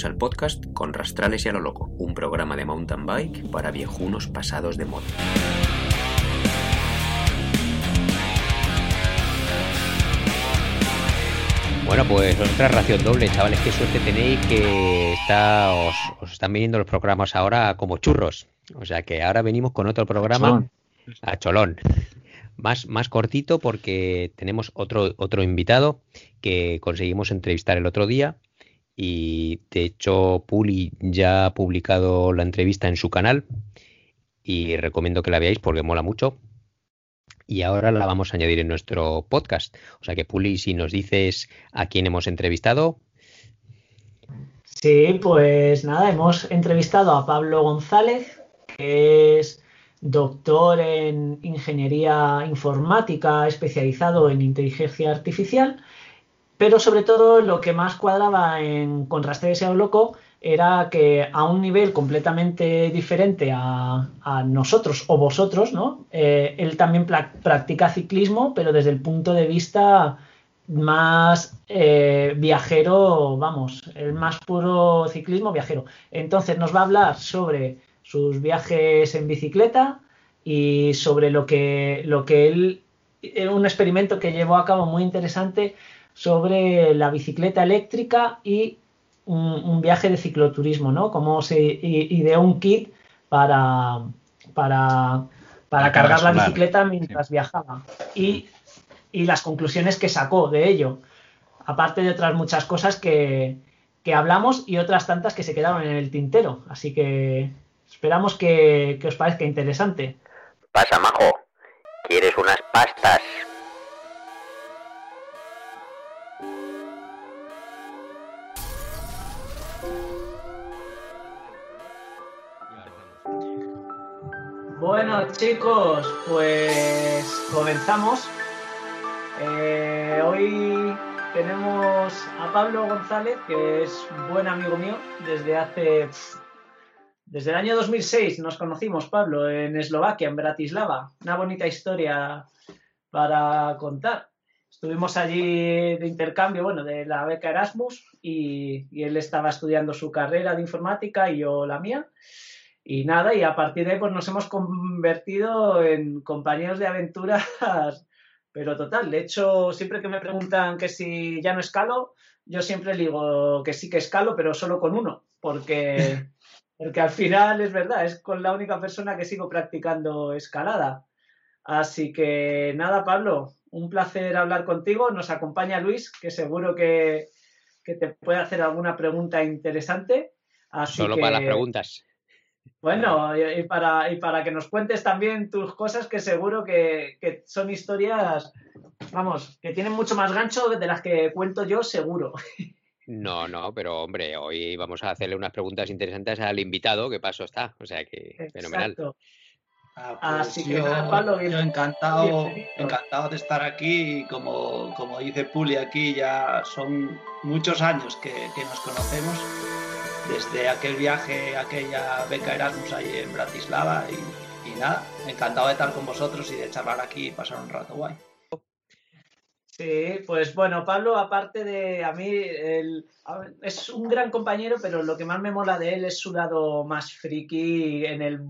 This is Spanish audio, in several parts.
Bienvenidos al podcast Con Rastrales y a lo Loco, un programa de mountain bike para viejunos pasados de moda. Bueno, pues otra ración doble, chavales, qué suerte tenéis que está, os, están viniendo los programas ahora como churros. O sea que ahora venimos con otro programa a Cholón. Más, más cortito porque tenemos otro, otro invitado que conseguimos entrevistar el otro día y de hecho Puli ya ha publicado la entrevista en su canal y recomiendo que la veáis porque mola mucho. Y ahora la vamos a añadir en nuestro podcast. O sea que Puli, si nos dices a quién hemos entrevistado. Sí, pues nada, hemos entrevistado a Pablo González, que es doctor en ingeniería informática especializado en inteligencia artificial pero sobre todo lo que más cuadraba en Contraste ese loco era que a un nivel completamente diferente a, nosotros o vosotros, ¿no? Eh, él también practica ciclismo, pero desde el punto de vista más eh, viajero, vamos, el más puro ciclismo viajero. Entonces nos va a hablar sobre sus viajes en bicicleta y sobre lo que, lo que él, un experimento que llevó a cabo muy interesante sobre la bicicleta eléctrica y un, viaje de cicloturismo, ¿no? Cómo se ideó un kit para, para, para cargar la bicicleta mientras viajaba. Y, y, las conclusiones que sacó de ello. Aparte de otras muchas cosas que, que, hablamos y otras tantas que se quedaron en el tintero. Así que esperamos que, que os parezca interesante. Pasa, majo. ¿Quieres unas pastas? Chicos, pues comenzamos. Eh, hoy tenemos a Pablo González, que es buen amigo mío desde hace... Desde el año 2006 nos conocimos, Pablo, en Eslovaquia, en Bratislava. Una bonita historia para contar. Estuvimos allí de intercambio, bueno, de la beca Erasmus y él estaba estudiando su carrera de informática y yo la mía. Y nada, y a partir de ahí pues nos hemos convertido en compañeros de aventuras, pero total. De hecho, siempre que me preguntan que si ya no escalo, yo siempre digo que sí que escalo, pero solo con uno, porque, porque al final es verdad, es con la única persona que sigo practicando escalada. Así que nada, Pablo, un placer hablar contigo. Nos acompaña Luis, que seguro que, te puede hacer alguna pregunta interesante. Solo para las preguntas. Bueno, y para, y para que nos cuentes también tus cosas, que seguro que, son historias, vamos, que tienen mucho más gancho de las que cuento yo, seguro. No, no, pero hombre, hoy vamos a hacerle unas preguntas interesantes al invitado, que paso está, o sea que fenomenal. Ah, pues Así que Pablo, yo encantado, encantado de estar aquí y como, como dice Puli aquí, ya son muchos años que, que nos conocemos desde aquel viaje, aquella beca Erasmus ahí en Bratislava y, nada, encantado de estar con vosotros y de charlar aquí y pasar un rato guay. Sí, pues bueno, Pablo, aparte de a mí, es un gran compañero, pero lo que más me mola de él es su lado más friki en el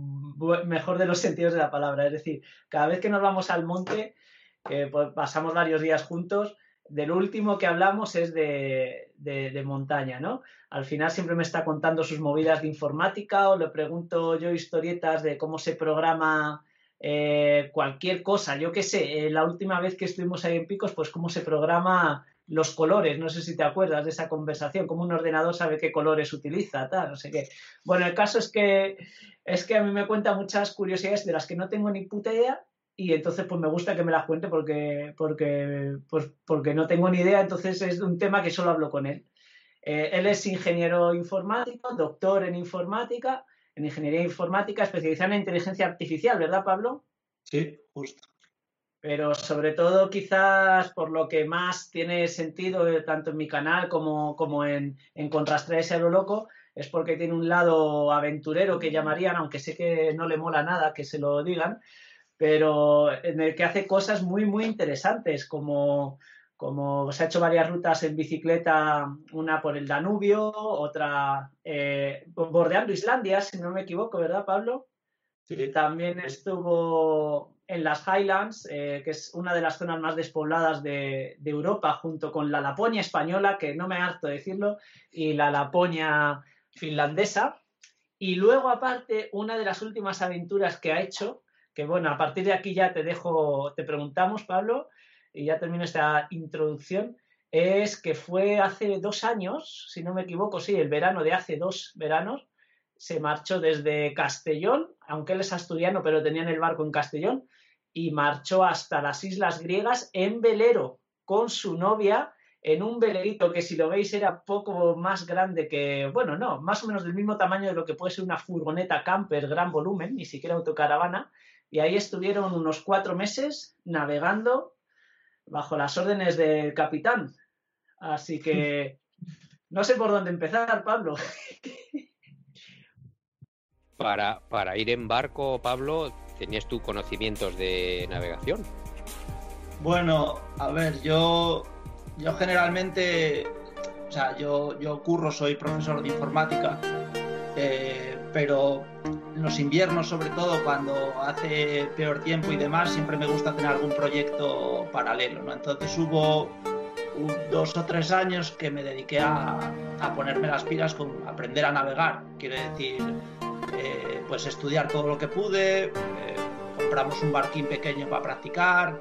mejor de los sentidos de la palabra. Es decir, cada vez que nos vamos al monte, que pues, pasamos varios días juntos, del último que hablamos es de, de, montaña, ¿no? Al final siempre me está contando sus movidas de informática o le pregunto yo historietas de cómo se programa eh, cualquier cosa. Yo qué sé, eh, la última vez que estuvimos ahí en Picos, pues cómo se programa los colores, no sé si te acuerdas de esa conversación, cómo un ordenador sabe qué colores utiliza, tal, no sé qué. Bueno, el caso es que es que a mí me cuenta muchas curiosidades de las que no tengo ni puta idea y entonces pues me gusta que me las cuente porque, porque, pues, porque no tengo ni idea, entonces es un tema que solo hablo con él. Eh, él es ingeniero informático, doctor en informática, en ingeniería informática, especializado en inteligencia artificial, ¿verdad, Pablo? Sí, justo. Pero sobre todo quizás por lo que más tiene sentido eh, tanto en mi canal como, como en, en Contrastar ese lo loco, es porque tiene un lado aventurero que llamarían, aunque sé que no le mola nada que se lo digan, pero en el que hace cosas muy, muy interesantes, como, como se ha hecho varias rutas en bicicleta, una por el Danubio, otra eh, bordeando Islandia, si no me equivoco, ¿verdad, Pablo? Sí. También estuvo en las Highlands, eh, que es una de las zonas más despobladas de, Europa, junto con la Laponia española, que no me harto de decirlo, y la Laponia finlandesa. Y luego, aparte, una de las últimas aventuras que ha hecho, que bueno, a partir de aquí ya te dejo, te preguntamos, Pablo, y ya termino esta introducción, es que fue hace dos años, si no me equivoco, sí, el verano de hace dos veranos, se marchó desde Castellón, aunque él es asturiano, pero tenían el barco en Castellón, y marchó hasta las islas griegas en velero con su novia en un velerito que si lo veis era poco más grande que, bueno, no, más o menos del mismo tamaño de lo que puede ser una furgoneta camper, gran volumen, ni siquiera autocaravana, y ahí estuvieron unos cuatro meses navegando bajo las órdenes del capitán. Así que no sé por dónde empezar, Pablo. Para, para ir en barco, Pablo, ¿tenías tú conocimientos de navegación? Bueno, a ver, yo, yo generalmente, o sea, yo, yo curro, soy profesor de informática, eh, pero los inviernos, sobre todo cuando hace peor tiempo y demás, siempre me gusta tener algún proyecto paralelo, ¿no? Entonces hubo dos o tres años que me dediqué a, a ponerme las pilas con aprender a navegar, quiere decir, eh, pues estudiar todo lo que pude, eh, compramos un barquín pequeño para practicar,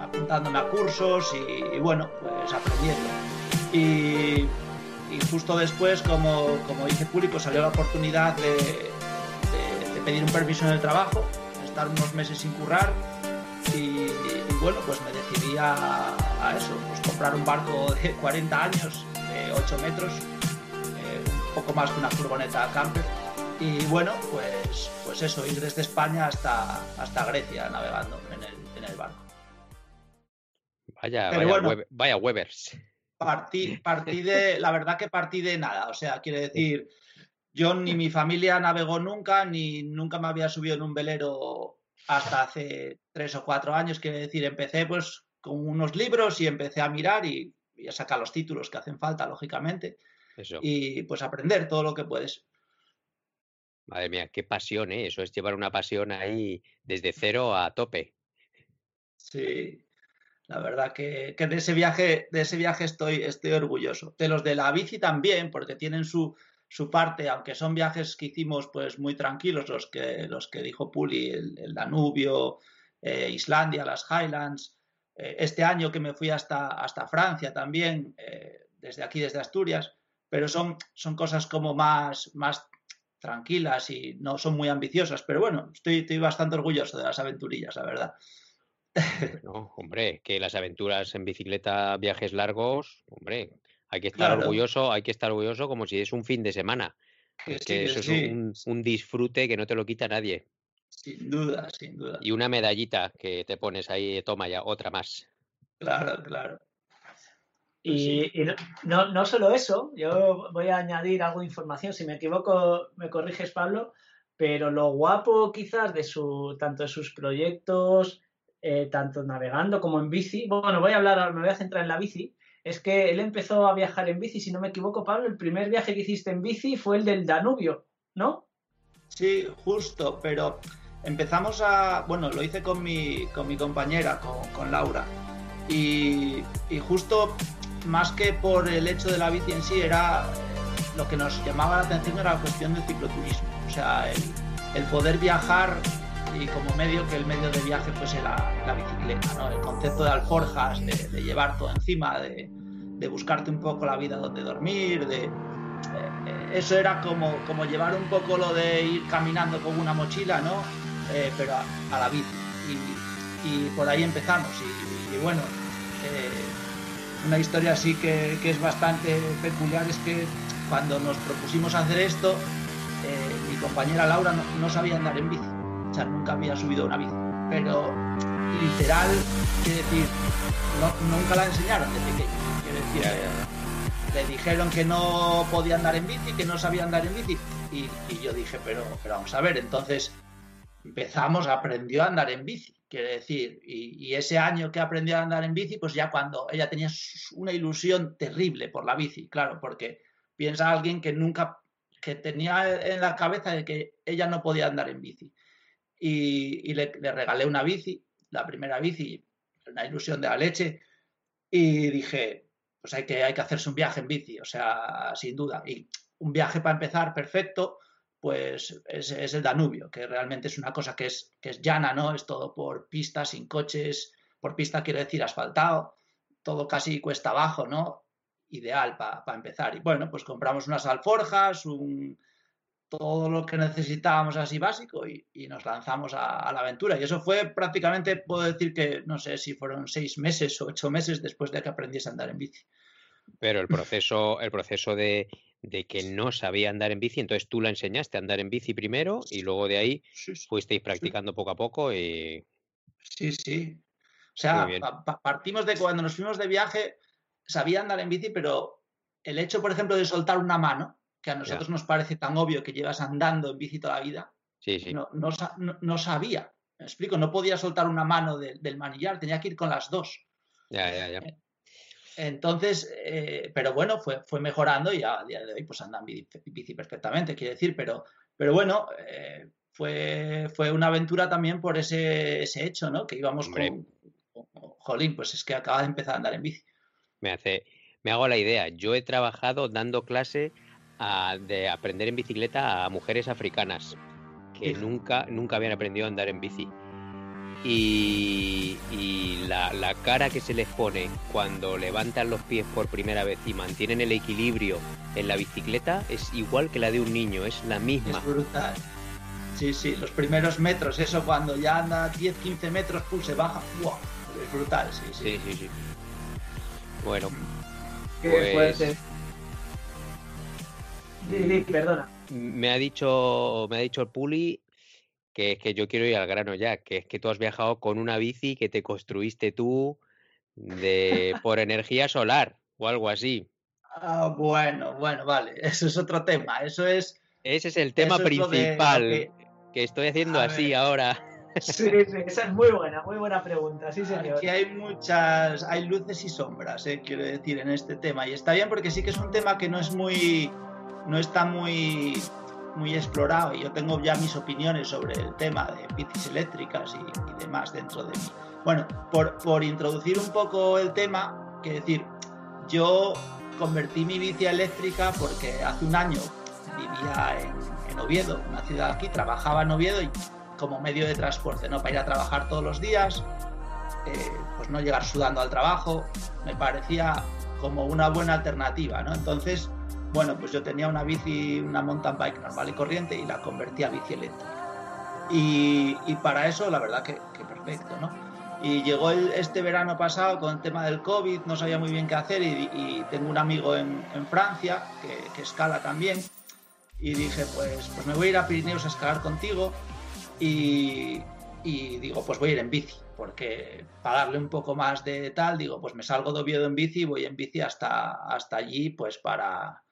apuntándome a cursos y, bueno, pues aprendiendo. Y, justo después, como, como dice Público, salió la oportunidad de, pedir un permiso en el trabajo, estar unos meses sin currar y, bueno, pues me decidí a, eso, pues comprar un barco de 40 años, de 8 metros, eh, un poco más que una furgoneta camper y bueno, pues, pues eso, ir desde España hasta, hasta Grecia navegando en el, en el barco. Vaya, vaya, vaya Webers. Partí, partí de, la verdad que partí de nada, o sea, quiere decir, yo ni mi familia navegó nunca, ni nunca me había subido en un velero hasta hace tres o cuatro años, quiere decir, empecé pues con unos libros y empecé a mirar y, a sacar los títulos que hacen falta, lógicamente, y pues aprender todo lo que puedes. Madre mía, qué pasión, ¿eh? Eso es llevar una pasión ahí desde cero a tope. Sí, la verdad que, de ese viaje, de ese viaje estoy, estoy orgulloso. De los de la bici también, porque tienen su, su parte, aunque son viajes que hicimos pues muy tranquilos, los que, los que dijo Puli, el, Danubio, eh, Islandia, las Highlands. Eh, este año que me fui hasta, hasta Francia también, eh, desde aquí, desde Asturias, pero son, son cosas como más, más tranquilas y no son muy ambiciosas, pero bueno, estoy, estoy bastante orgulloso de las aventurillas, la verdad. No, hombre, que las aventuras en bicicleta, viajes largos, hombre, hay que estar orgulloso, hay que estar orgulloso como si es un fin de semana. Que, que eso es un, un, disfrute que no te lo quita nadie. Sin duda, sin duda. Y una medallita que te pones ahí, toma ya, otra más. Claro, claro. Pues y, no, no, solo eso, yo voy a añadir algo de información, si me equivoco me corriges Pablo, pero lo guapo quizás de su, tanto de sus proyectos, eh, tanto navegando como en bici, bueno, voy a hablar, me voy a centrar en la bici, es que él empezó a viajar en bici, si no me equivoco Pablo, el primer viaje que hiciste en bici fue el del Danubio, ¿no? Sí, justo, pero empezamos a, bueno, lo hice con mi, con mi compañera, con, Laura, y, y justo más que por el hecho de la bici en sí, era lo que nos llamaba la atención era la cuestión del cicloturismo. O sea, el, poder viajar y como medio que el medio de viaje fuese la, bicicleta, ¿no? El concepto de alforjas, de, llevar todo encima, de, buscarte un poco la vida donde dormir, de... Eh, eso era como, como llevar un poco lo de ir caminando con una mochila, ¿no? Eh, pero a, la bici. Y, por ahí empezamos. Y, bueno, eh, una historia así que, es bastante peculiar es que cuando nos propusimos hacer esto, mi compañera Laura no, sabía andar en bici, o sea, nunca había subido una bici, pero literal, quiere decir, nunca la enseñaron de pequeño, quiere decir, eh, le dijeron que no podía andar en bici, que no sabía andar en bici, y, yo dije, pero, pero vamos a ver, entonces empezamos, aprendió a andar en bici, quiere decir, y, ese año que aprendió a andar en bici, pues ya cuando ella tenía una ilusión terrible por la bici, claro, porque piensa alguien que nunca, que tenía en la cabeza de que ella no podía andar en bici. Y, le, regalé una bici, la primera bici, una ilusión de la leche, y dije, pues hay que, hay que hacerse un viaje en bici, o sea, sin duda. Y un viaje para empezar, perfecto, pues es, el Danubio, que realmente es una cosa que es, que es llana, ¿no? Es todo por pistas, sin coches, por pista quiero decir asfaltado, todo casi cuesta abajo, ¿no? Ideal para empezar. Y bueno, pues compramos unas alforjas, un, todo lo que necesitábamos así básico y, nos lanzamos a, la aventura. Y eso fue prácticamente, puedo decir que no sé si fueron seis meses o ocho meses después de que aprendiese a andar en bici. Pero el proceso, el proceso de, de que no sabía andar en bici, entonces tú la enseñaste a andar en bici primero y luego de ahí fuisteis practicando poco a poco y... Sí, sí. O sea, partimos de cuando nos fuimos de viaje, sabía andar en bici, pero el hecho, por ejemplo, de soltar una mano, que a nosotros nos parece tan obvio que llevas andando en bici toda la vida, No, no, sabía. Me explico, no podía soltar una mano del manillar, tenía que ir con las dos. Ya, ya, ya. Eh, entonces, eh, pero bueno, fue, fue mejorando y a día de hoy pues andan bici, perfectamente, quiere decir, pero, pero bueno, eh, fue, fue una aventura también por ese, ese hecho, ¿no? Que íbamos con, Jolín, pues es que acaba de empezar a andar en bici. Me hace, me hago la idea, yo he trabajado dando clase de aprender en bicicleta a mujeres africanas que nunca, nunca habían aprendido a andar en bici y, la, cara que se les pone cuando levantan los pies por primera vez y mantienen el equilibrio en la bicicleta es igual que la de un niño, es la misma. Es brutal. Sí, sí, los primeros metros, eso cuando ya anda 10, 15 metros, pues se baja, ¡wow! Es brutal, sí, sí. Sí, sí, Bueno. Qué pues, fuerte. Perdona. Me ha dicho, me ha dicho el Puli que es que yo quiero ir al grano ya, que es que tú has viajado con una bici que te construiste tú de por energía solar o algo así. Ah, bueno, bueno, vale, eso es otro tema, eso es... Ese es el tema principal que... estoy haciendo así ahora. Sí, sí, esa es muy buena, muy buena pregunta, sí señor. Aquí hay muchas, hay luces y sombras, eh, quiero decir, en este tema, y está bien porque sí que es un tema que no es muy, no está muy muy explorado y yo tengo ya mis opiniones sobre el tema de bicis eléctricas y, demás dentro de. Bueno, por, por, introducir un poco el tema, que decir, yo convertí mi bici eléctrica porque hace un año vivía en, Oviedo, una ciudad aquí, trabajaba en Oviedo y como medio de transporte, ¿no? Para ir a trabajar todos los días, eh, pues no llegar sudando al trabajo, me parecía como una buena alternativa, ¿no? Entonces, bueno, pues yo tenía una bici, una mountain bike normal y corriente y la convertí a bici eléctrica. Y, para eso, la verdad que, perfecto, ¿no? Y llegó este verano pasado con el tema del COVID, no sabía muy bien qué hacer y, tengo un amigo en, Francia que, escala también y dije, pues, pues me voy a ir a Pirineos a escalar contigo y, y digo, pues voy a ir en bici, porque para darle un poco más de tal, digo, pues me salgo de Oviedo en bici y voy en bici hasta, hasta allí, pues para,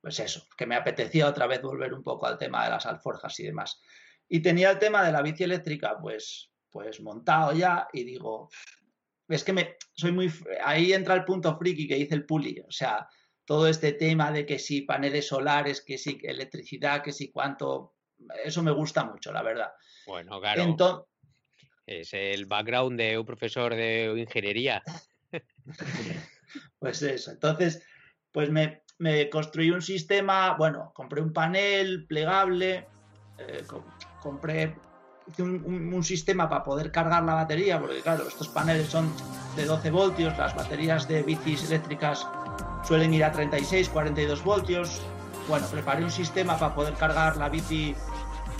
pues eso, que me apetecía otra vez volver un poco al tema de las alforjas y demás. Y tenía el tema de la bici eléctrica, pues, pues montado ya, y digo, es que me, soy muy, ahí entra el punto friki que dice el Puli, o sea, todo este tema de que si paneles solares, que si electricidad, que si cuánto, eso me gusta mucho, la verdad. Bueno, claro. es el background de un profesor de ingeniería. pues eso, entonces, pues me, me construí un sistema, bueno, compré un panel plegable, eh, compré un, sistema para poder cargar la batería, porque claro, estos paneles son de 12 voltios, las baterías de bicis eléctricas suelen ir a 36, 42 voltios. Bueno, preparé un sistema para poder cargar la bici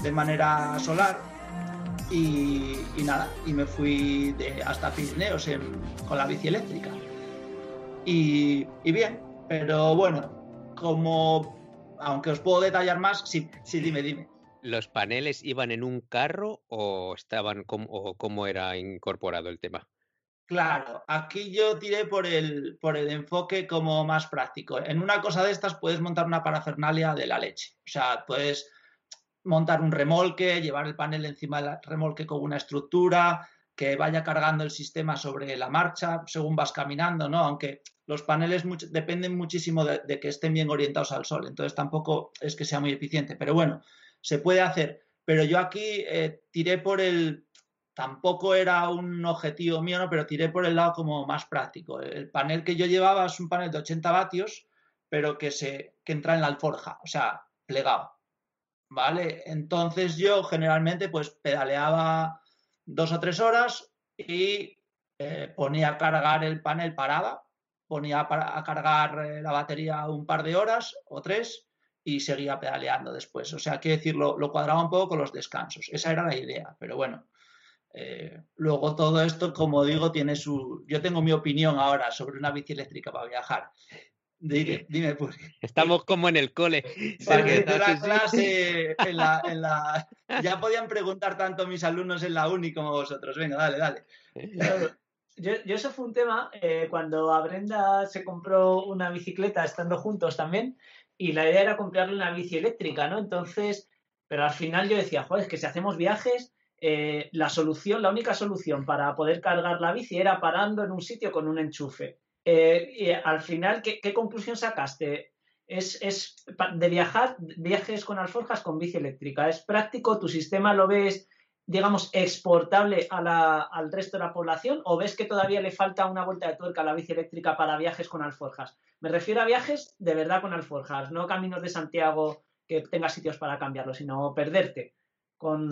de manera solar y, nada, y me fui hasta Pirineos con la bici eléctrica. y bien, pero bueno, como, aunque os puedo detallar más, sí, sí, dime, dime. ¿Los paneles iban en un carro o estaban como, o cómo era incorporado el tema? Claro, aquí yo tiré por el, por el enfoque como más práctico. En una cosa de estas puedes montar una parafernalia de la leche. O sea, puedes montar un remolque, llevar el panel encima del remolque con una estructura, que vaya cargando el sistema sobre la marcha según vas caminando, ¿no? Aunque los paneles dependen muchísimo de, que estén bien orientados al sol, entonces tampoco es que sea muy eficiente, pero bueno, se puede hacer. Pero yo aquí eh, tiré por el, tampoco era un objetivo mío, ¿no? pero tiré por el lado como más práctico. El panel que yo llevaba es un panel de 80 vatios, pero que, se, que entra en la alforja, o sea, plegado. ¿Vale? Entonces yo generalmente pues pedaleaba dos o tres horas y eh, ponía a cargar el panel, paraba, ponía a cargar eh, la batería un par de horas o tres y seguía pedaleando después. O sea, quiero decir, lo, lo cuadraba un poco con los descansos. Esa era la idea, pero bueno. Eh, luego todo esto, como digo, tiene su... Yo tengo mi opinión ahora sobre una bici eléctrica para viajar. Dime, dime pues. Estamos como en el cole. La clase en la, Ya podían preguntar tanto mis alumnos en la uni como vosotros. Venga, dale, dale. Yo, eso fue un tema eh, cuando a Brenda se compró una bicicleta estando juntos también y la idea era comprarle una bici eléctrica, ¿no? Entonces, pero al final yo decía, joder, es que si hacemos viajes eh, la solución, la única solución para poder cargar la bici era parando en un sitio con un enchufe. Eh, y al final, ¿qué, conclusión sacaste? Es, de viajar, viajes con alforjas con bici eléctrica. ¿Es práctico? ¿Tu sistema lo ves, digamos, exportable al resto de la población? ¿O ves que todavía le falta una vuelta de tuerca a la bici eléctrica para viajes con alforjas? Me refiero a viajes de verdad con alforjas, no caminos de Santiago que tengas sitios para cambiarlo, sino perderte con,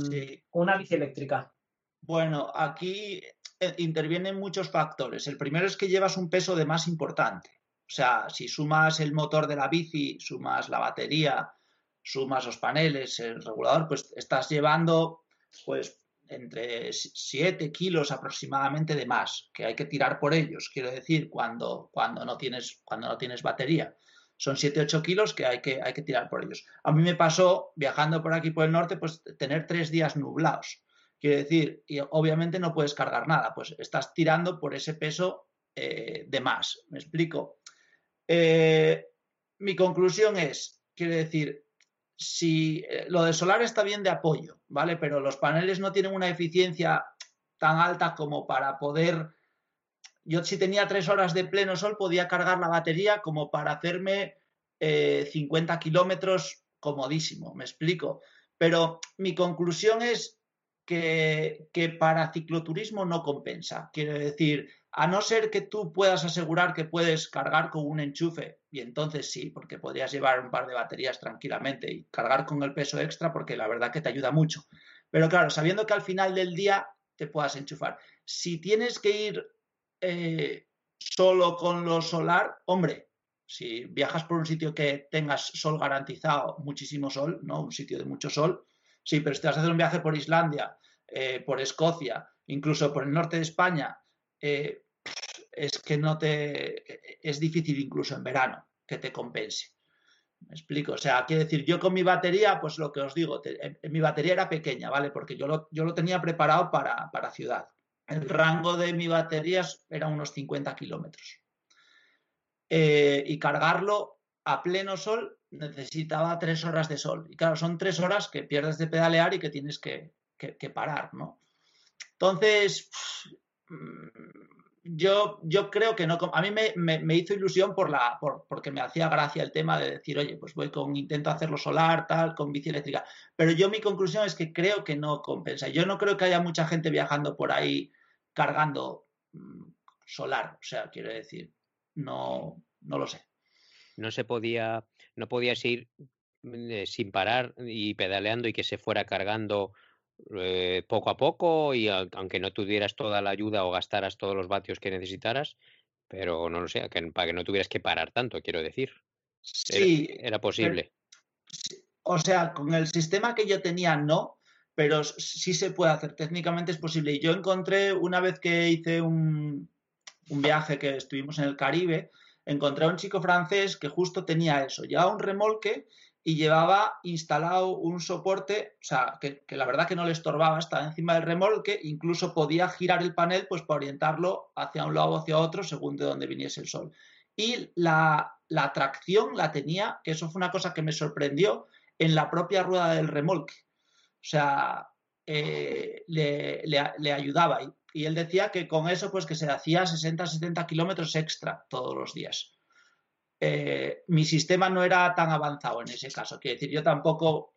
una bici eléctrica? Bueno, aquí eh, intervienen muchos factores. El primero es que llevas un peso de más importante. O sea, si sumas el motor de la bici, sumas la batería, sumas los paneles, el regulador, pues estás llevando pues entre 7 kilos aproximadamente de más, que hay que tirar por ellos, quiero decir, cuando, cuando, no, tienes, cuando no tienes batería son 7-8 kilos que hay, que hay que tirar por ellos. A mí me pasó, viajando por aquí por el norte, pues tener tres días nublados. Quiere decir, y obviamente no puedes cargar nada, pues estás tirando por ese peso eh, de más. ¿Me explico? Eh, mi conclusión es, quiere decir, si eh, lo de solar está bien de apoyo, ¿vale? Pero los paneles no tienen una eficiencia tan alta como para poder yo si tenía tres horas de pleno sol podía cargar la batería como para hacerme 50 eh, kilómetros comodísimo, me explico. Pero mi conclusión es que, que, para cicloturismo no compensa. Quiero decir, a no ser que tú puedas asegurar que puedes cargar con un enchufe, y entonces sí, porque podrías llevar un par de baterías tranquilamente y cargar con el peso extra, porque la verdad que te ayuda mucho. Pero claro, sabiendo que al final del día te puedas enchufar. Si tienes que ir eh, solo con lo solar, hombre, si viajas por un sitio que tengas sol garantizado, muchísimo sol, ¿no? Un sitio de mucho sol, sí, pero si te vas a hacer un viaje por Islandia, eh, por Escocia, incluso por el norte de España, eh, es que no te. es difícil incluso en verano que te compense. Me explico. O sea, quiero decir, yo con mi batería, pues lo que os digo, mi batería era pequeña, ¿vale? Porque yo lo, yo lo tenía preparado para, para ciudad. El rango de mi batería era unos 50 kilómetros. Eh, y cargarlo a pleno sol necesitaba tres horas de sol. Y claro, son tres horas que pierdes de pedalear y que tienes que, parar, ¿no? Entonces, yo, yo creo que no. A mí me, hizo ilusión por la, por, porque me hacía gracia el tema de decir, oye, pues voy con, intento hacerlo solar, tal, con bici eléctrica. Pero yo mi conclusión es que creo que no compensa. Yo no creo que haya mucha gente viajando por ahí cargando mm, solar. O sea, quiero decir, no, no lo sé. No se podía, no podías ir mm, eh, sin parar y pedaleando y que se fuera cargando eh, poco a poco y aunque no tuvieras toda la ayuda o gastaras todos los vatios que necesitaras, pero no lo sé, para que no tuvieras que parar tanto, quiero decir. Sí. Era, posible. o sea, con el sistema que yo tenía no, pero sí se puede hacer, técnicamente es posible. Y yo encontré, una vez que hice un, viaje que estuvimos en el Caribe, encontré a un chico francés que justo tenía eso, ya un remolque y llevaba instalado un soporte, o sea, que, la verdad que no le estorbaba, estaba encima del remolque, incluso podía girar el panel pues para orientarlo hacia un lado o hacia otro según de dónde viniese el sol. Y la, la tracción la tenía, que eso fue una cosa que me sorprendió, en la propia rueda del remolque. O sea, eh, le, ayudaba. Y, y él decía que con eso pues que se hacía 60-70 kilómetros extra todos los días. Eh, mi sistema no era tan avanzado en ese caso. Quiero decir, yo tampoco,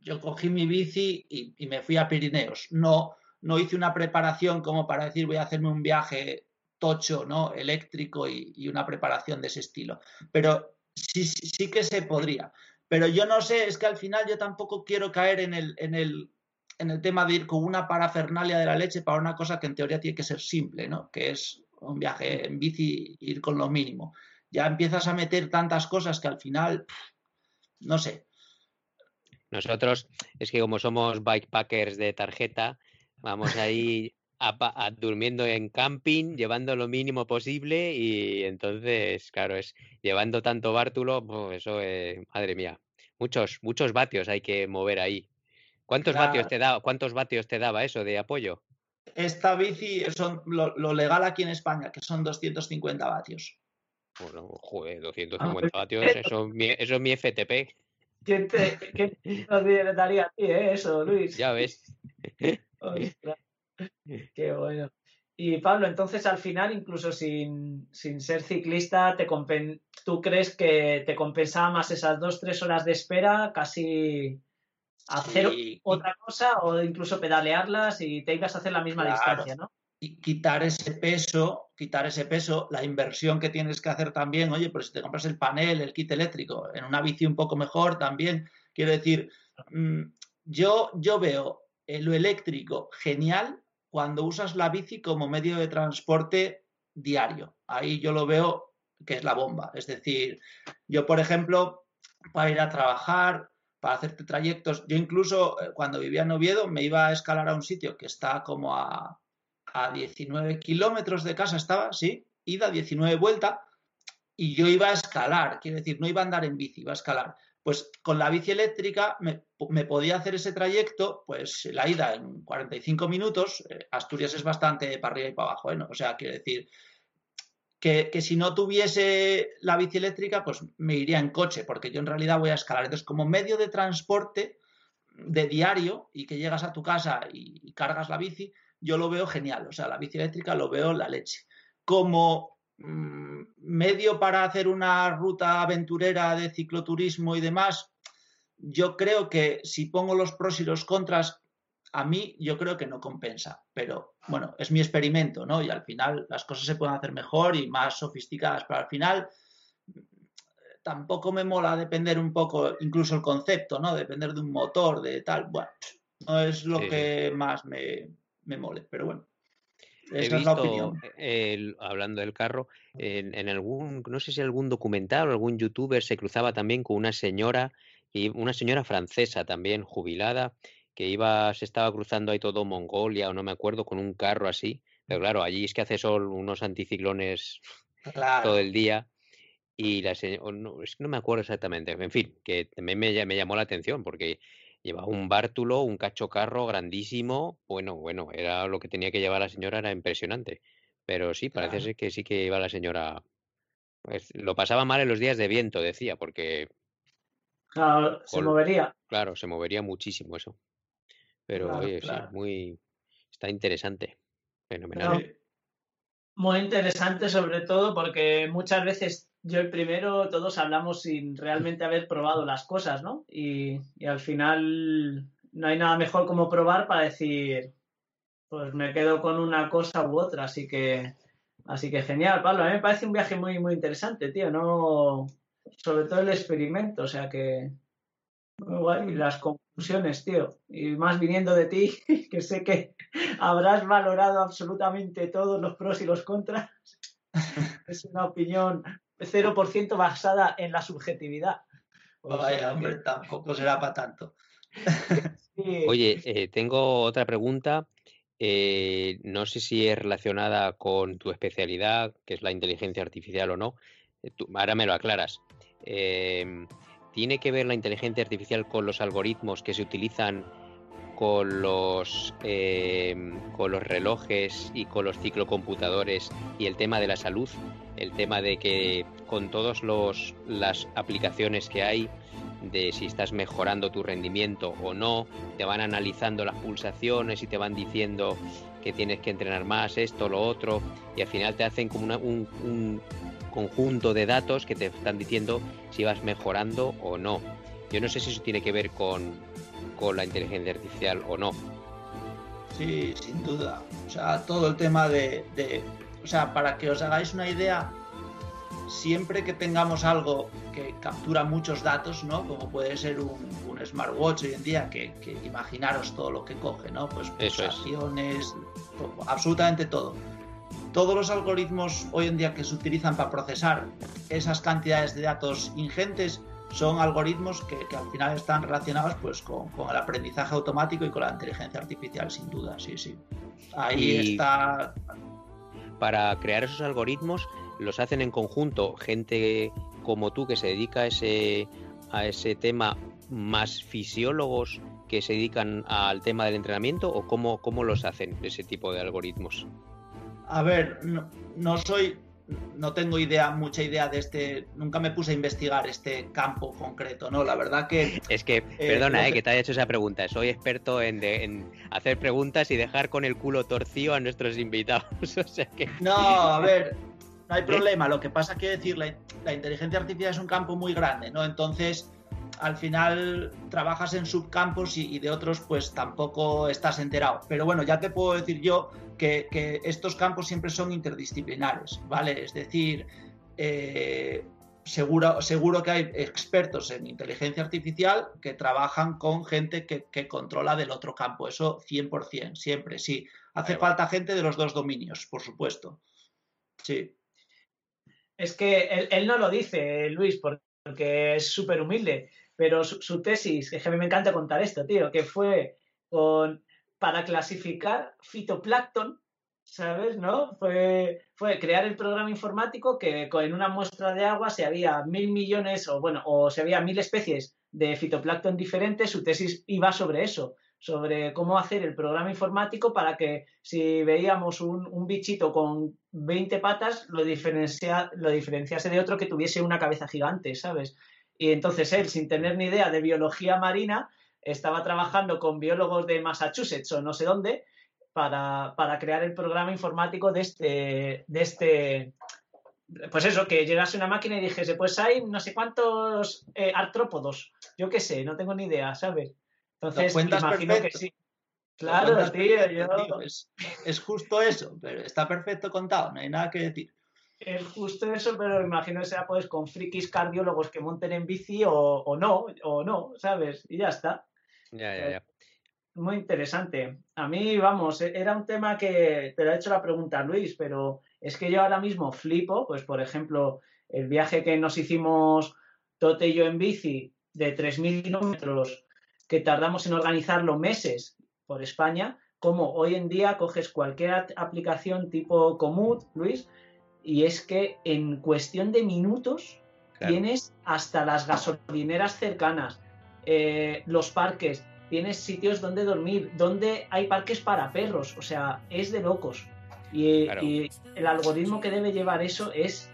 yo cogí mi bici y, me fui a Pirineos. No, no hice una preparación como para decir voy a hacerme un viaje tocho, ¿no? Eléctrico y, una preparación de ese estilo. Pero sí, sí, que se podría. Pero yo no sé, es que al final yo tampoco quiero caer en el, en el, en el tema de ir con una parafernalia de la leche para una cosa que en teoría tiene que ser simple, ¿no? Que es un viaje en bici, ir con lo mínimo ya empiezas a meter tantas cosas que al final, no sé. Nosotros, es que como somos bikepackers de tarjeta, vamos ahí a, durmiendo en camping, llevando lo mínimo posible y entonces, claro, es llevando tanto bártulo, pues eso es, madre mía, muchos, muchos vatios hay que mover ahí. ¿Cuántos vatios te daba, cuántos vatios te daba eso de apoyo? Esta bici son lo, lo legal aquí en España, que son 250 vatios. Bueno, joder, 250 ah, vatios, eso, eso es mi FTP. ¿Quién te, daría a ti eh, eso, Luis? Ya ves. Qué bueno. Y Pablo, entonces al final, incluso sin, ser ciclista, te ¿tú crees que te compensaba más esas dos, tres horas de espera, casi hacer otra cosa o incluso pedalearlas y te ibas a hacer la misma distancia, ¿no? Quitar ese peso, quitar ese peso, la inversión que tienes que hacer también, oye, pues si te compras el panel, el kit eléctrico, en una bici un poco mejor también, quiero decir, mm, yo, yo veo lo eléctrico genial cuando usas la bici como medio de transporte diario. Ahí yo lo veo que es la bomba. Es decir, yo, por ejemplo, para ir a trabajar, para hacerte trayectos, yo incluso eh, cuando vivía en Oviedo me iba a escalar a un sitio que está como a a 19 kilómetros de casa estaba, sí, ida 19 vuelta, y yo iba a escalar, quiere decir, no iba a andar en bici, iba a escalar. Pues con la bici eléctrica me, podía hacer ese trayecto, pues la ida en 45 minutos, eh, Asturias es bastante para arriba y para abajo, ¿eh? o sea, quiere decir que, que, si no tuviese la bici eléctrica, pues me iría en coche, porque yo en realidad voy a escalar. Entonces, como medio de transporte de diario y que llegas a tu casa y cargas la bici, yo lo veo genial. O sea, la bici eléctrica lo veo la leche. Como mm, medio para hacer una ruta aventurera de cicloturismo y demás, yo creo que si pongo los pros y los contras, a mí yo creo que no compensa. Pero bueno, es mi experimento, ¿no? Y al final las cosas se pueden hacer mejor y más sofisticadas, pero al final tampoco me mola depender un poco, incluso el concepto, ¿no? Depender de un motor, de tal. Bueno, no es lo que más me, me mole, pero bueno. Esa es la opinión. hablando del carro, en, algún, no sé si algún documental o algún youtuber se cruzaba también con una señora, y una señora francesa también, jubilada, que iba, se estaba cruzando ahí todo Mongolia, o no me acuerdo, con un carro así. Pero claro, allí es que hace sol unos anticiclones todo el día. Y la señora, no, es que no me acuerdo exactamente. En fin, que también me, me llamó la atención porque Llevaba un bártulo, un cachocarro grandísimo. Bueno, bueno, era lo que tenía que llevar la señora, era impresionante. Pero sí, parece ser que sí que iba la señora. Pues, lo pasaba mal en los días de viento, decía, porque. Claro, se movería. Claro, se movería muchísimo eso. Pero oye, sí, muy. Está interesante. Fenomenal. muy interesante, sobre todo, porque muchas veces yo el primero, todos hablamos sin realmente haber probado las cosas, ¿no? Y, al final no hay nada mejor como probar para decir, pues me quedo con una cosa u otra, así que, así que genial, Pablo. A mí me parece un viaje muy, muy interesante, tío, no, sobre todo el experimento, o sea que, muy guay, las conclusiones, tío, y más viniendo de ti, que sé que habrás valorado absolutamente todos los pros y los contras. es una opinión 0% basada en la subjetividad. Vaya, hombre, tampoco será para tanto. Oye, eh, tengo otra pregunta. Eh, no sé si es relacionada con tu especialidad, que es la inteligencia artificial o no. Eh, ahora me lo aclaras. ¿Tiene que ver la inteligencia artificial con los algoritmos que se utilizan con los, con los relojes y con los ciclocomputadores y el tema de la salud? el tema de que con todas las aplicaciones que hay, de si estás mejorando tu rendimiento o no, te van analizando las pulsaciones y te van diciendo que tienes que entrenar más, esto, lo otro, y al final te hacen como un, conjunto de datos que te están diciendo si vas mejorando o no. Yo no sé si eso tiene que ver con, con la inteligencia artificial o no. Sí, sin duda. O sea, todo el tema de, de, o sea, para que os hagáis una idea, siempre que tengamos algo que captura muchos datos, ¿no? Como puede ser un, smartwatch hoy en día, que, imaginaros todo lo que coge, ¿no? Pues pulsaciones, absolutamente todo. Todos los algoritmos hoy en día que se utilizan para procesar esas cantidades de datos ingentes son algoritmos que, al final están relacionados pues con, el aprendizaje automático y con la inteligencia artificial, sin duda, sí, sí. Ahí está. Para crear esos algoritmos, los hacen en conjunto gente como tú que se dedica a ese, a ese tema, más fisiólogos que se dedican al tema del entrenamiento o cómo, cómo los hacen ese tipo de algoritmos? A ver, no, soy, no tengo idea, mucha idea de este, nunca me puse a investigar este campo concreto, ¿no? La verdad que... Es que, eh, perdona, eh, que te haya hecho esa pregunta, soy experto en, en, hacer preguntas y dejar con el culo torcido a nuestros invitados, o sea que... No, a ver, no hay problema. Lo que pasa que decir, la, inteligencia artificial es un campo muy grande, ¿no? Entonces, al final trabajas en subcampos y, de otros pues tampoco estás enterado. Pero bueno, ya te puedo decir yo que, estos campos siempre son interdisciplinares, ¿vale? Es decir, eh, seguro, seguro que hay expertos en inteligencia artificial que trabajan con gente que, que controla del otro campo. Eso 100%, siempre, sí. Hace falta gente de los dos dominios, por supuesto. Sí. Es que él, no lo dice, Luis, porque es súper humilde, pero su, tesis, que a mí me encanta contar esto, tío, que fue con, para clasificar fitoplancton, ¿sabes? ¿No? Fue, crear el programa informático que en una muestra de agua se había mil millones, o bueno, o se había mil especies de fitoplancton diferentes, su tesis iba sobre eso, sobre cómo hacer el programa informático para que si veíamos un, bichito con 20 patas, lo, lo diferenciase de otro que tuviese una cabeza gigante, ¿sabes? Y entonces él, sin tener ni idea de biología marina, estaba trabajando con biólogos de Massachusetts o no sé dónde para, crear el programa informático de este, de este, pues eso, que llegase una máquina y dijese, pues hay no sé cuántos eh, artrópodos, yo qué sé, no tengo ni idea, ¿sabes? Entonces, imagino que sí. Claro, tío, yo... es, justo eso, pero está perfecto contado, no hay nada que decir. Es justo eso, pero imagino que sea pues con frikis cardiólogos que monten en bici o, no, o no, ¿sabes? Y ya está. Ya, ya, ya. Muy interesante. A mí, vamos, e-, era un tema que te lo ha hecho la pregunta Luis, pero es que yo ahora mismo flipo, pues por ejemplo, el viaje que nos hicimos Tote y yo en bici de 3.000 kilómetros que tardamos en organizarlo meses por España, como hoy en día coges cualquier aplicación tipo Komoot, Luis, y es que en cuestión de minutos tienes hasta las gasolineras cercanas, eh, los parques, tienes sitios donde dormir, donde hay parques para perros, o sea, es de locos. Y, y, el algoritmo que debe llevar eso es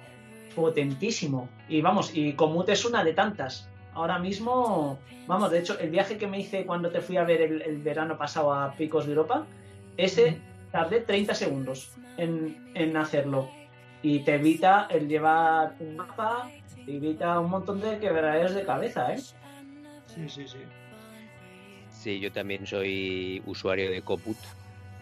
potentísimo. Y vamos, y Komoot es una de tantas ahora mismo, vamos, de hecho, el viaje que me hice cuando te fui a ver el, verano pasado a Picos de Europa, ese tardé 30 segundos en, hacerlo. Y te evita el llevar un mapa, te evita un montón de quebraderos de cabeza, ¿eh? Sí, sí, sí. Sí, yo también soy usuario de Coput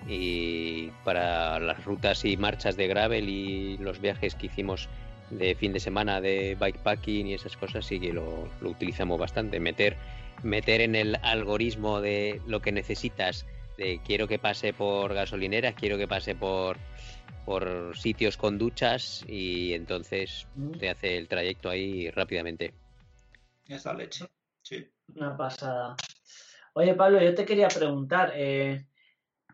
y para las rutas y marchas de gravel y los viajes que hicimos de fin de semana de bikepacking y esas cosas sí que lo, utilizamos bastante. Meter, meter en el algoritmo de lo que necesitas, de quiero que pase por gasolineras, quiero que pase por, por sitios con duchas y entonces mm. te hace el trayecto ahí rápidamente. Esa leche, sí. Una pasada. Oye, Pablo, yo te quería preguntar, eh,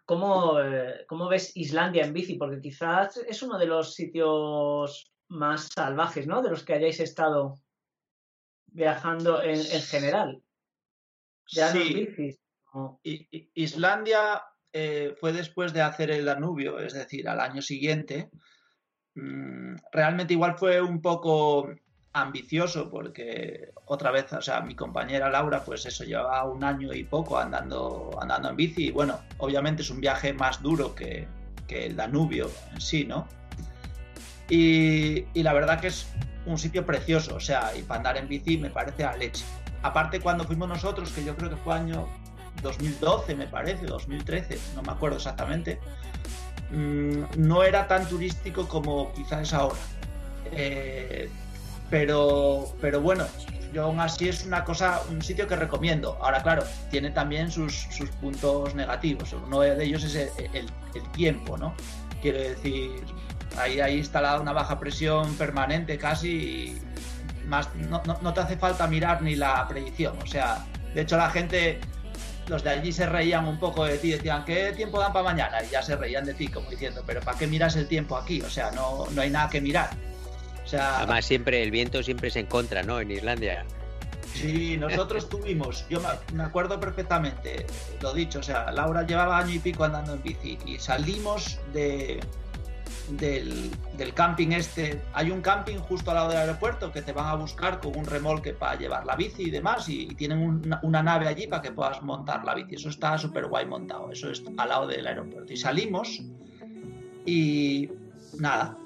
¿cómo, eh, ¿cómo ves Islandia en bici? Porque quizás es uno de los sitios más salvajes, ¿no? De los que hayáis estado viajando en, general. Ya sí. Islandia eh, fue después de hacer el Danubio, es decir, al año siguiente. Mm, realmente igual fue un poco ambicioso porque otra vez, o sea, mi compañera Laura, pues eso, lleva un año y poco andando, andando en bici y bueno, obviamente es un viaje más duro que, el Danubio en sí, ¿no? Y, y, la verdad que es un sitio precioso, o sea, y para andar en bici me parece a leche. Aparte cuando fuimos nosotros, que yo creo que fue año 2012 me parece, 2013, no me acuerdo exactamente, mm, no era tan turístico como quizás es ahora. Eh, pero, pero bueno, yo aún así es una cosa, un sitio que recomiendo. Ahora, claro, tiene también sus, puntos negativos. Uno de ellos es el, tiempo, ¿no? Quiero decir, ahí hay instalada una baja presión permanente casi más no, no, te hace falta mirar ni la predicción. O sea, de hecho la gente, los de allí se reían un poco de ti, decían, ¿qué tiempo dan para mañana? Y ya se reían de ti, como diciendo, pero ¿para qué miras el tiempo aquí? O sea, no, no hay nada que mirar. Además, siempre el viento siempre es en contra, ¿no? En Islandia. Sí, nosotros tuvimos, yo me acuerdo perfectamente, lo dicho, o sea, Laura llevaba año y pico andando en bici y salimos de, del, camping este. Hay un camping justo al lado del aeropuerto que te van a buscar con un remolque para llevar la bici y demás y, tienen una, nave allí para que puedas montar la bici. Eso está súper guay montado, eso es al lado del aeropuerto. Y salimos y nada,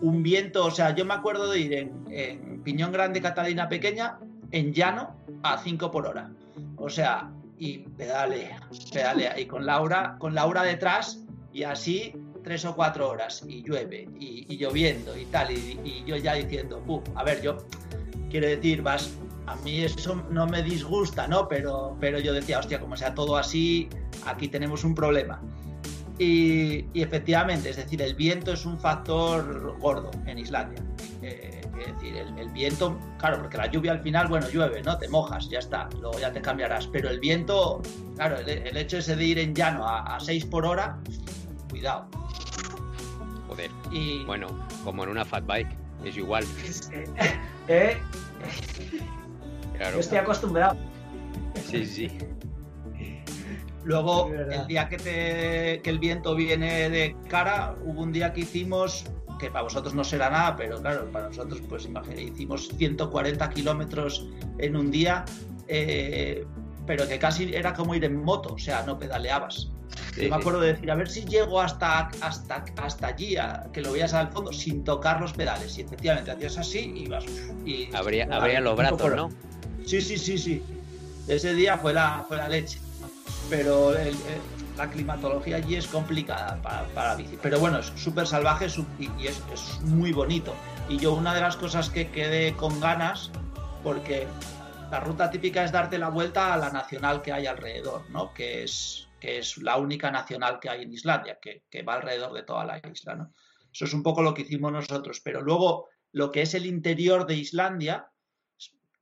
un viento, o sea, yo me acuerdo de ir en, Piñón Grande, Catalina Pequeña, en llano, a 5 por hora. O sea, y pedale, pedale, y con Laura, con Laura detrás, y así tres o cuatro horas, y llueve, y, lloviendo, y tal, y, yo ya diciendo, a ver, yo quiero decir, vas, a mí eso no me disgusta, ¿no? Pero, pero yo decía, hostia, como sea todo así, aquí tenemos un problema. Y, efectivamente, es decir, el viento es un factor gordo en Islandia. Eh, es decir, el, viento, claro, porque la lluvia al final, bueno, llueve, ¿no? Te mojas, ya está, luego ya te cambiarás. Pero el viento, claro, el, hecho ese de ir en llano a, 6 por hora, cuidado. Joder. Y... Bueno, como en una fat bike, es igual. ¿Eh? Yo estoy acostumbrado. Sí, sí. Luego, el día que, te, que el viento viene de cara, hubo un día que hicimos, que para vosotros no será nada, pero claro, para nosotros, pues imagínate, hicimos 140 kilómetros en un día, eh, pero que casi era como ir en moto, o sea, no pedaleabas. Yo me acuerdo de decir, a ver si llego hasta, hasta, hasta allí, a, que lo veías al fondo, sin tocar los pedales. Y efectivamente hacías así y ibas. Y, habría, los brazos, ¿no? Sí, sí, sí, sí. Ese día fue la, fue la leche pero la climatología allí es complicada para, para bici. Pero bueno, es súper salvaje y es, muy bonito. Y yo una de las cosas que quedé con ganas, porque la ruta típica es darte la vuelta a la nacional que hay alrededor, ¿no? que, es, que es la única nacional que hay en Islandia, que, que va alrededor de toda la isla. ¿no? Eso es un poco lo que hicimos nosotros. Pero luego lo que es el interior de Islandia,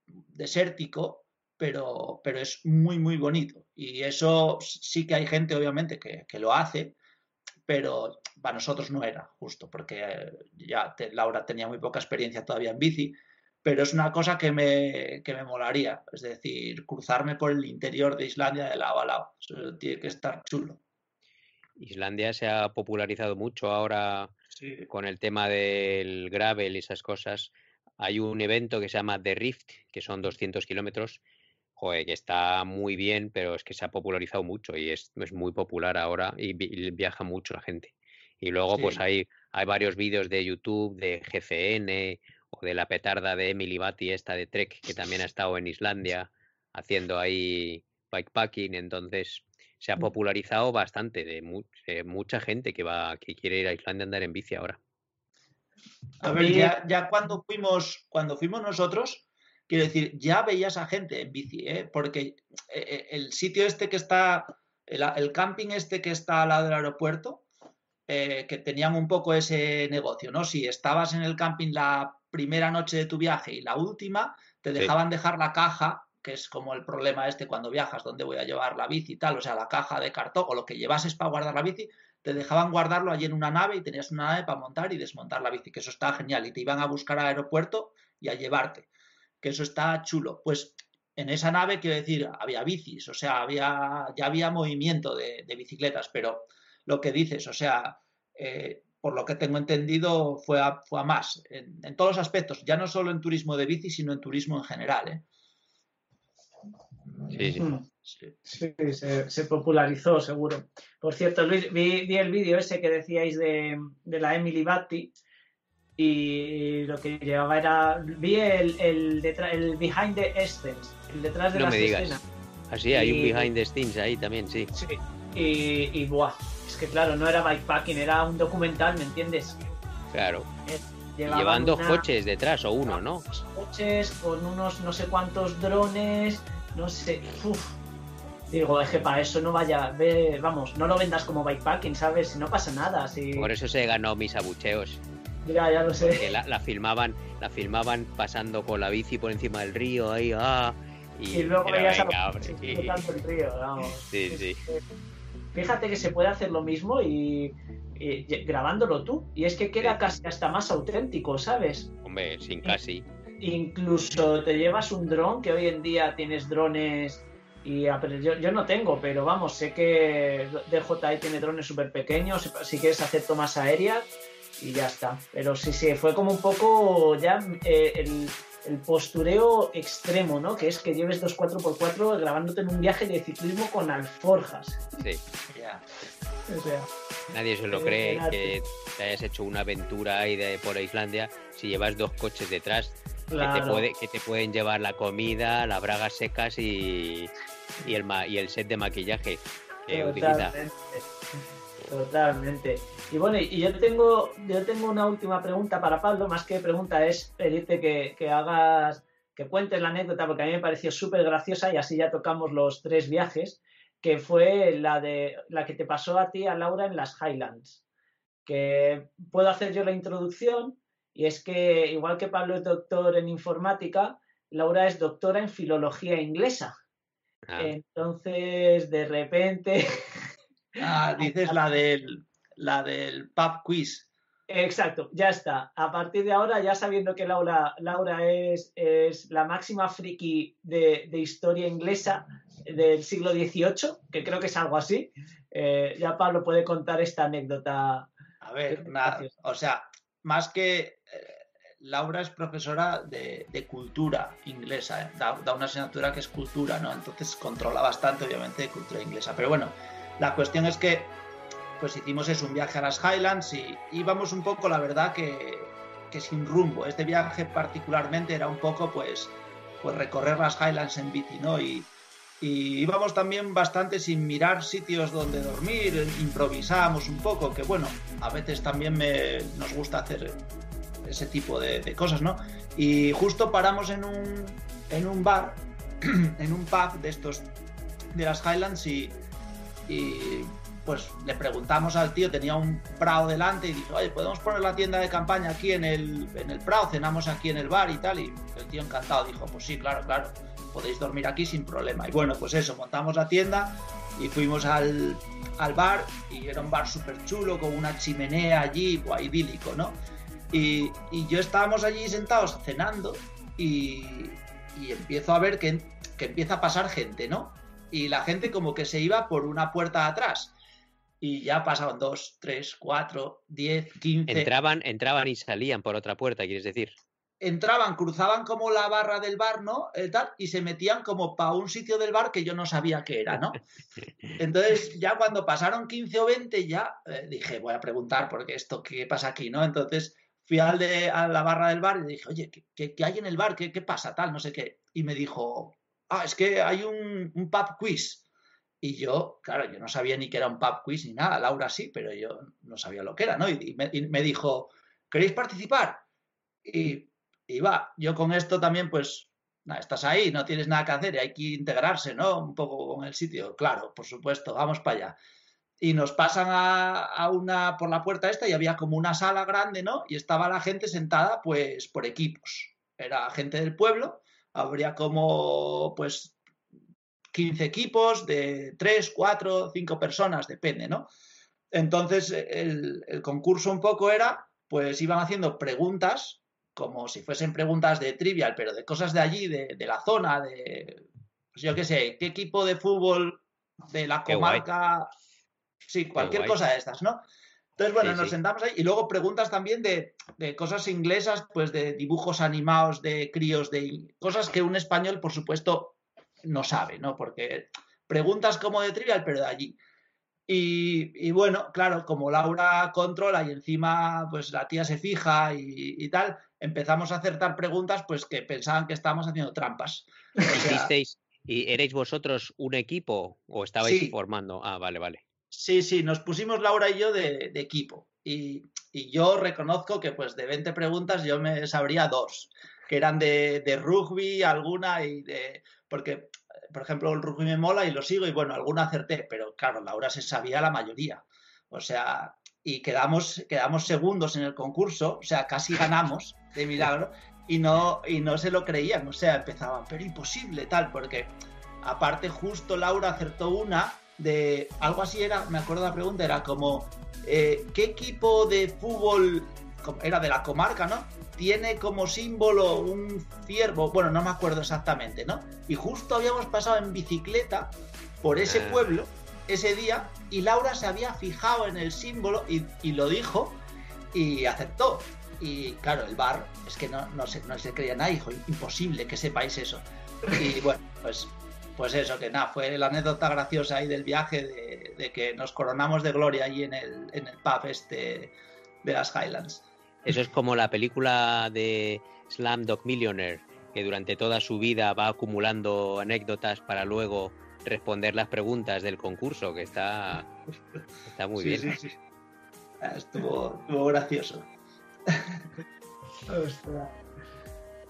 desértico, pero, pero es muy, muy bonito. Y eso sí que hay gente, obviamente, que, lo hace, pero para nosotros no era justo, porque ya Laura tenía muy poca experiencia todavía en bici, pero es una cosa que me, que me molaría, es decir, cruzarme por el interior de Islandia de lado a lado. Eso tiene que estar chulo. Islandia se ha popularizado mucho ahora con el tema del gravel y esas cosas. Hay un evento que se llama The Rift, que son 200 kilómetros, joder, que está muy bien, pero es que se ha popularizado mucho y es, muy popular ahora y, viaja mucho la gente. Y luego, pues hay, hay varios vídeos de YouTube de GCN o de la petarda de Emily Batty, esta de Trek, que también ha estado en Islandia haciendo ahí bikepacking. Entonces, se ha mm. popularizado bastante de, mucha gente que va que quiere ir a Islandia a andar en bici ahora. A ver, ya, ya cuando fuimos, cuando fuimos nosotros, Quiero decir, ya veías a gente en bici, ¿eh? porque eh, eh, el sitio este que está, el, camping este que está al lado del aeropuerto, que tenían un poco ese negocio, ¿no? Si estabas en el camping la primera noche de tu viaje y la última, te dejaban dejar la caja, que es como el problema este cuando viajas, dónde voy a llevar la bici y tal, o sea, la caja de cartón o lo que llevases para guardar la bici, te dejaban guardarlo allí en una nave y tenías una nave para montar y desmontar la bici, que eso está genial, y te iban a buscar al aeropuerto y a llevarte que eso está chulo. Pues en esa nave, quiero decir, había bicis, o sea, había, ya había movimiento de, bicicletas, pero lo que dices, o sea, eh, por lo que tengo entendido, fue a, fue a más, en, todos los aspectos, ya no solo en turismo de bici, sino en turismo en general. ¿eh? Sí, sí. Mm. sí. se, popularizó, seguro. Por cierto, Luis, vi, el vídeo ese que decíais de, la Emily Batty y lo que llevaba era. Vi el, el, el behind the scenes, el detrás de no me digas. Así, hay un behind the scenes ahí también, sí. Sí, y, y buah, es que claro, no era bikepacking, era un documental, ¿me entiendes? Claro. Llevan dos coches detrás o uno, ¿no? Coches con unos no sé cuántos drones, no sé. Uf. Digo, es que para eso no vaya, ve, vamos, no lo vendas como bikepacking, ¿sabes? No pasa nada. Si... Por eso se ganó mis abucheos. Ya, ya lo sé. la, filmaban, la filmaban pasando con la bici por encima del río, ahí, ah. Y, luego veías a el río, vamos. Sí, sí. Fíjate que se puede hacer lo mismo y, grabándolo tú. Y es que queda casi hasta más auténtico, ¿sabes? Hombre, sin casi. Incluso te llevas un dron, que hoy en día tienes drones y yo, yo, no tengo, pero vamos, sé que DJI tiene drones súper pequeños, si quieres hacer tomas aéreas y ya está. Pero sí, sí, fue como un poco ya eh, el, el postureo extremo, ¿no? Que es que lleves dos 4x4 grabándote en un viaje de ciclismo con alforjas. Sí. Nadie se lo cree que te hayas hecho una aventura ahí de, por Islandia si llevas dos coches detrás que, te puede, que te pueden llevar la comida, las bragas secas y, y, el, y el set de maquillaje que utiliza. Totalmente. Y bueno, y yo tengo, yo tengo una última pregunta para Pablo, más que pregunta es pedirte que, hagas, que cuentes la anécdota, porque a mí me pareció súper graciosa y así ya tocamos los tres viajes, que fue la de la que te pasó a ti, a Laura, en las Highlands. Que puedo hacer yo la introducción, y es que, igual que Pablo es doctor en informática, Laura es doctora en filología inglesa. Ah. Entonces, de repente, Ah, dices la del, la del pub quiz. Exacto, ya está. A partir de ahora, ya sabiendo que Laura, Laura es, es la máxima friki de, historia inglesa del siglo XVIII, que creo que es algo así, eh, ya Pablo puede contar esta anécdota. A ver, o sea, más que eh, Laura es profesora de, cultura inglesa, eh, da, da, una asignatura que es cultura, ¿no? Entonces controla bastante, obviamente, de cultura inglesa. Pero bueno, la cuestión es que pues hicimos eso, un viaje a las Highlands y íbamos un poco, la verdad, que, sin rumbo. Este viaje particularmente era un poco pues, pues recorrer las Highlands en bici, ¿no? Y, íbamos también bastante sin mirar sitios donde dormir, improvisábamos un poco, que bueno, a veces también me, nos gusta hacer ese tipo de, de, cosas, ¿no? Y justo paramos en un, en un bar, en un pub de estos de las Highlands y, y pues le preguntamos al tío, tenía un Prado delante y dijo, oye, ¿podemos poner la tienda de campaña aquí en el, en el Prado? Cenamos aquí en el bar y tal. Y el tío encantado dijo, pues sí, claro, claro, podéis dormir aquí sin problema. Y bueno, pues eso, montamos la tienda y fuimos al, al bar y era un bar súper chulo con una chimenea allí, pues, idílico, ¿no? Y, y, yo estábamos allí sentados cenando y, y empiezo a ver que, que empieza a pasar gente, ¿no? Y la gente como que se iba por una puerta atrás. Y ya pasaban dos, tres, cuatro, diez, quince. Entraban, entraban y salían por otra puerta, quieres decir. Entraban, cruzaban como la barra del bar, ¿no? Eh, tal, y se metían como para un sitio del bar que yo no sabía qué era, ¿no? Entonces, ya cuando pasaron 15 o 20, ya eh, dije, voy a preguntar, porque esto, ¿qué pasa aquí, no? Entonces fui al de, a la barra del bar y dije, oye, ¿qué, qué, hay en el bar? ¿Qué, ¿Qué pasa? Tal, no sé qué. Y me dijo, ah, es que hay un, pub quiz. Y yo, claro, yo no sabía ni que era un pub quiz ni nada, Laura sí, pero yo no sabía lo que era, ¿no? Y, me, dijo, ¿queréis participar? Y, y, va, yo con esto también, pues, nada, estás ahí, no tienes nada que hacer y hay que integrarse, ¿no? Un poco con el sitio, claro, por supuesto, vamos para allá. Y nos pasan a, a, una, por la puerta esta y había como una sala grande, ¿no? Y estaba la gente sentada, pues, por equipos. Era gente del pueblo habría como pues 15 equipos de 3, 4, 5 personas, depende, ¿no? Entonces el, concurso un poco era, pues iban haciendo preguntas, como si fuesen preguntas de trivial, pero de cosas de allí, de, la zona, de, pues yo qué sé, qué equipo de fútbol de la comarca, sí, cualquier cosa de estas, ¿no? Entonces, bueno, nos sentamos ahí y luego preguntas también de, cosas inglesas, pues de dibujos animados, de críos, de cosas que un español, por supuesto, no sabe, ¿no? Porque preguntas como de trivial, pero de allí. Y, bueno, claro, como Laura controla y encima pues la tía se fija y, tal, empezamos a acertar preguntas pues que pensaban que estábamos haciendo trampas. ¿Y erais vosotros un equipo o estabais formando? Ah, vale, vale. Sí, sí, nos pusimos Laura y yo de, equipo. Y, yo reconozco que pues de 20 preguntas yo me sabría dos, que eran de, de rugby, alguna y de... Porque, por ejemplo, el rugby me mola y lo sigo y bueno, alguna acerté, pero claro, Laura se sabía la mayoría. O sea, y quedamos, quedamos segundos en el concurso, o sea, casi ganamos de milagro y no, y no se lo creían, o sea, empezaban, pero imposible tal, porque aparte justo Laura acertó una de algo así era, me acuerdo la pregunta, era como, eh, ¿qué equipo de fútbol, era de la comarca, ¿no? Tiene como símbolo un ciervo, bueno, no me acuerdo exactamente, ¿no? Y justo habíamos pasado en bicicleta por ese ah. pueblo ese día y Laura se había fijado en el símbolo y, y lo dijo y aceptó. Y claro, el bar es que no, no, se, no se creía nada, dijo, imposible que sepáis eso. Y bueno, pues pues eso, que nada, fue la anécdota graciosa ahí del viaje de, que nos coronamos de gloria allí en el, en el pub este de las Highlands. Eso es como la película de Slam Dog Millionaire, que durante toda su vida va acumulando anécdotas para luego responder las preguntas del concurso, que está, está muy bien. Sí, sí. Estuvo, estuvo gracioso.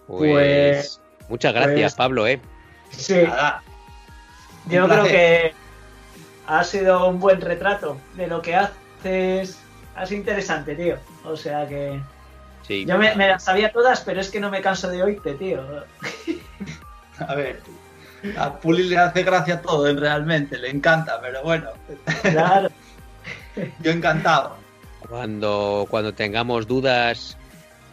pues, muchas gracias, pues Pablo, ¿eh? Sí. Yo creo que ha sido un buen retrato de lo que haces. Ha sido interesante, tío. O sea que. Sí. Yo me, las sabía todas, pero es que no me canso de oírte, tío. A ver, a Puli le hace gracia todo, realmente, le encanta, pero bueno. Claro. Yo encantado. Cuando, cuando tengamos dudas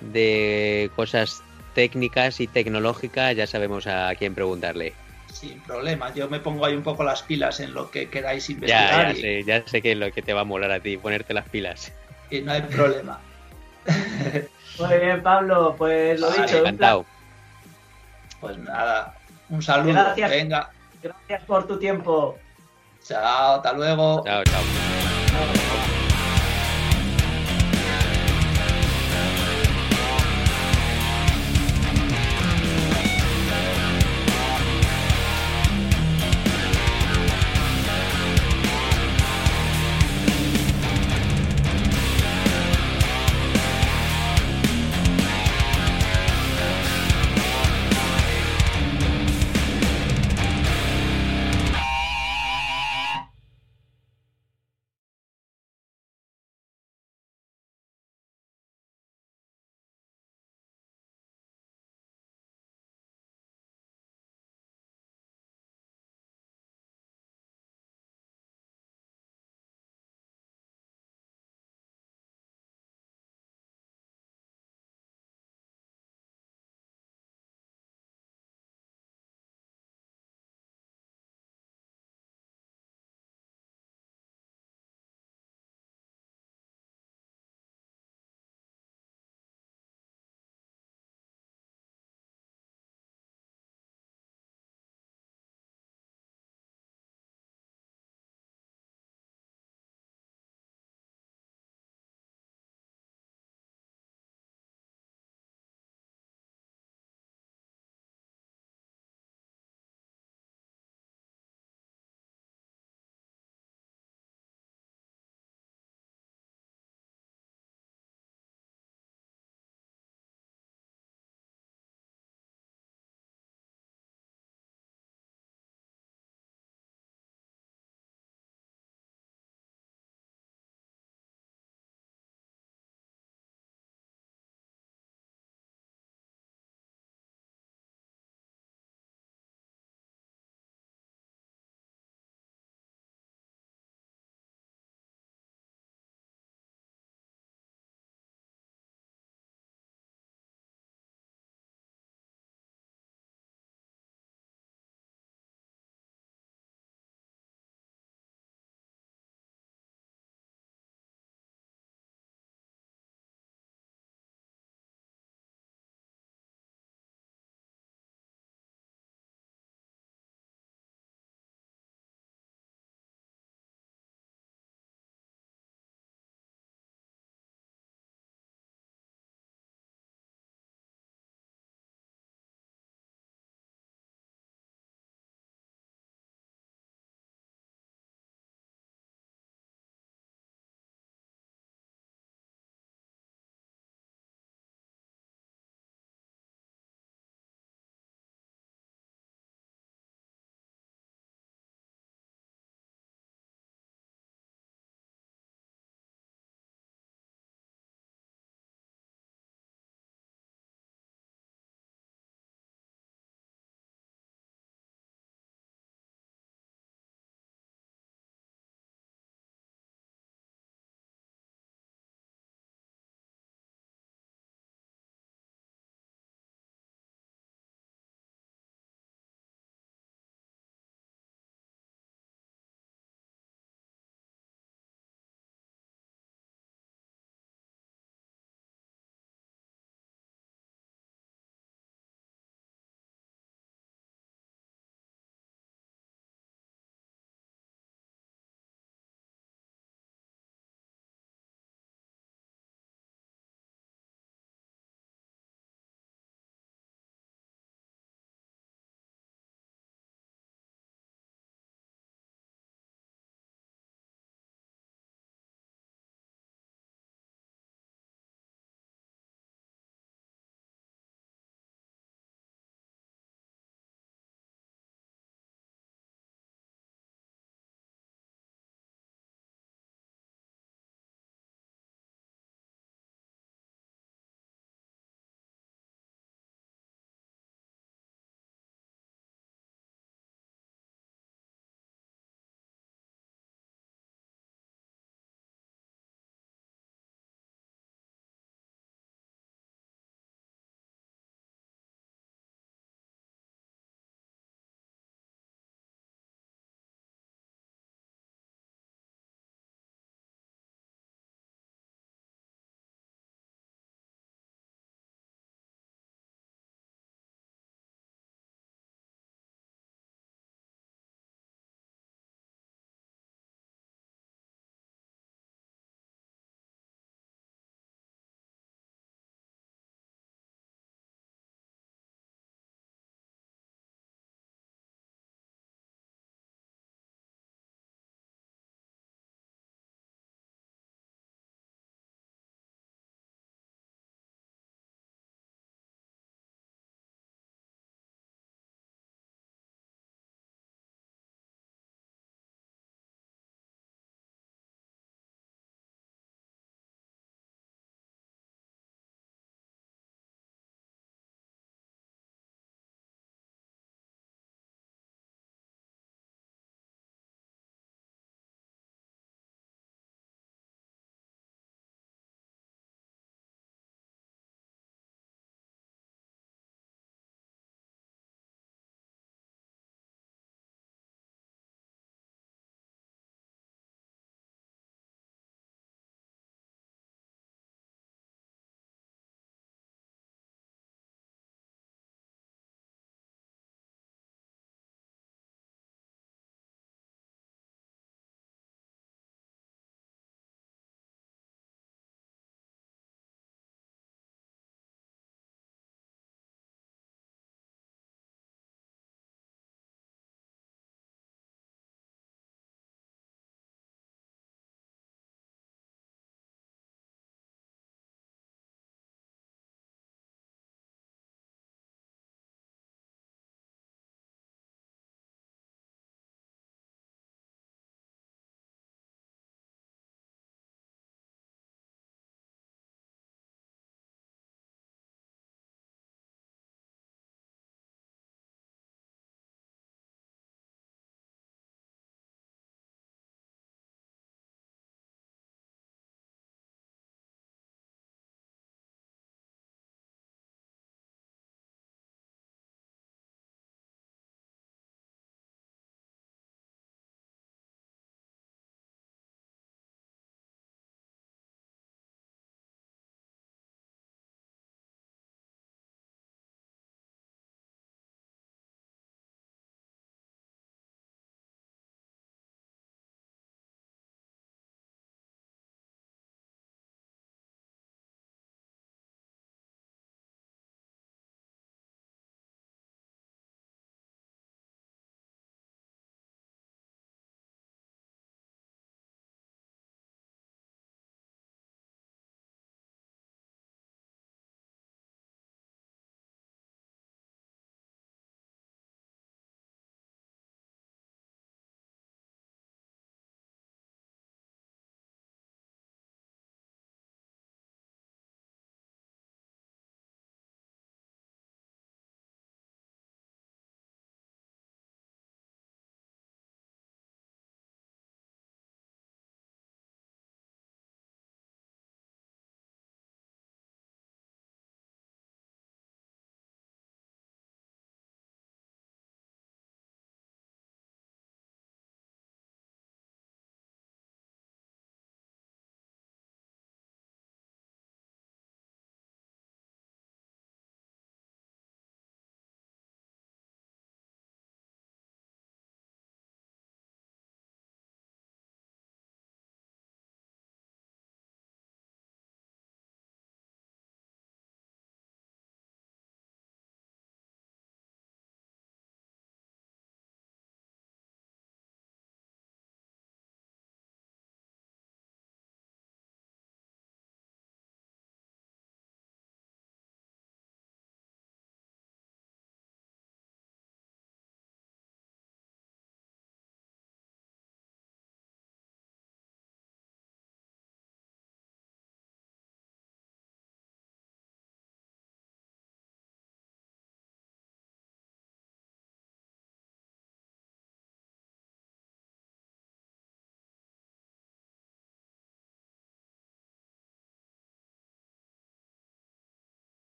de cosas técnicas y tecnológicas, ya sabemos a quién preguntarle sin problema. Yo me pongo ahí un poco las pilas en lo que queráis investigar. Ya, ya sé, ya sé que es lo que te va a molar a ti, ponerte las pilas. Y no hay problema. Muy bien, Pablo, pues lo dicho. Encantado. Pues nada, un saludo. Gracias. Venga. Gracias por tu tiempo. Chao, hasta luego. chao. chao.